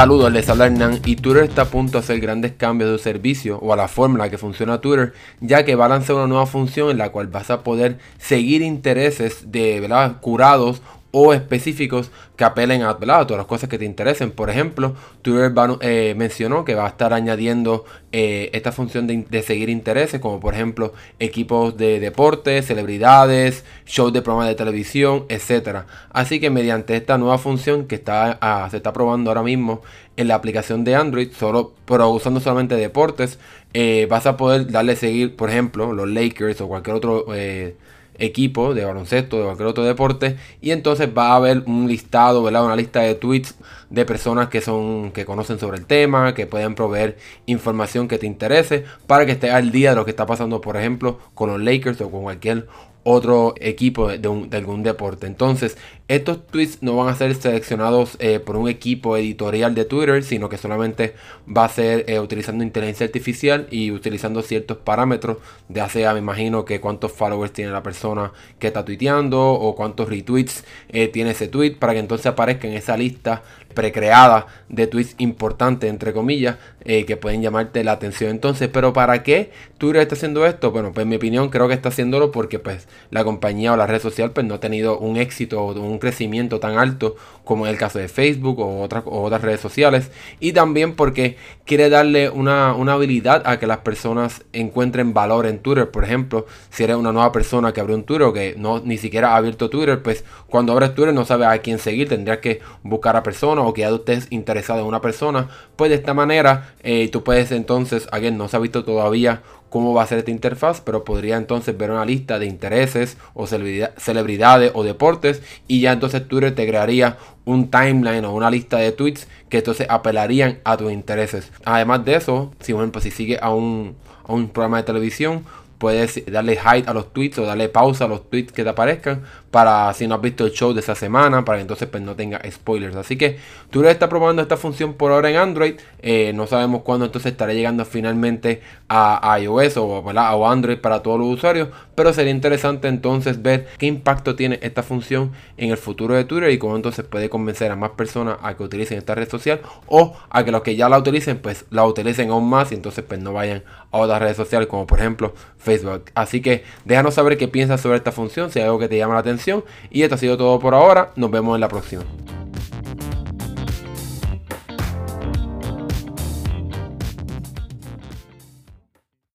Saludos, les habla Hernán y Twitter está a punto de hacer grandes cambios de servicio o a la forma en la que funciona Twitter, ya que va a lanzar una nueva función en la cual vas a poder seguir intereses de curados o específicos que apelen a, todas las cosas que te interesen. Por ejemplo, Twitter eh, mencionó que va a estar añadiendo eh, esta función de, seguir intereses, como por ejemplo equipos de deporte, celebridades, shows de programas de televisión, etc. Así que mediante esta nueva función que está, ah, se está probando ahora mismo en la aplicación de Android, solo, pero usando solamente deportes, eh, vas a poder darle seguir, por ejemplo, los Lakers o cualquier otro equipo de baloncesto, de cualquier otro deporte. Y entonces va a haber un listado, ¿verdad? Una lista de tweets de personas que son que conocen sobre el tema, que pueden proveer información que te interese para que estés al día de lo que está pasando, por ejemplo, con los Lakers o con cualquier otro equipo de, algún deporte. Entonces, estos tweets no van a ser seleccionados eh, por un equipo editorial de Twitter, sino que solamente va a ser eh, utilizando inteligencia artificial y utilizando ciertos parámetros, de sea, me imagino que cuántos followers tiene la persona que está tuiteando o cuántos retweets eh, tiene ese tweet, para que entonces aparezca en esa lista precreada de tweets importantes, entre comillas, que pueden llamarte la atención. Entonces, pero ¿para qué Twitter está haciendo esto? Bueno, pues en mi opinión creo que está haciéndolo porque pues la compañía o la red social pues no ha tenido un éxito o un crecimiento tan alto como en el caso de Facebook o, otras otras redes sociales. Y también porque quiere darle una, habilidad a que las personas encuentren valor en Twitter. Por ejemplo, si eres una nueva persona que abrió un Twitter o que no ni siquiera ha abierto Twitter, pues cuando abres Twitter no sabes a quién seguir, tendrías que buscar a personas o que ya estés interesado en una persona. Pues de esta manera eh, tú puedes entonces, alguien no se ha visto todavía cómo va a ser esta interfaz, pero podría entonces ver una lista de intereses o celebridades o deportes y ya entonces Twitter te crearía un timeline o una lista de tweets que entonces apelarían a tus intereses. Además de eso, si por ejemplo si sigue a un, a un programa de televisión, puedes darle hide a los tweets o darle pausa a los tweets que te aparezcan para si no has visto el show de esa semana, para que entonces pues, no tenga spoilers. Así que tú está probando esta función por ahora en Android. Eh, no sabemos cuándo entonces estará llegando finalmente a, iOS o, Android para todos los usuarios. Pero sería interesante entonces ver qué impacto tiene esta función en el futuro de Twitter y cómo entonces puede convencer a más personas a que utilicen esta red social o a que los que ya la utilicen pues la utilicen aún más y entonces pues no vayan a otras redes sociales como por ejemplo Facebook. Así que déjanos saber qué piensas sobre esta función, si hay algo que te llama la atención. Y esto ha sido todo por ahora. Nos vemos en la próxima.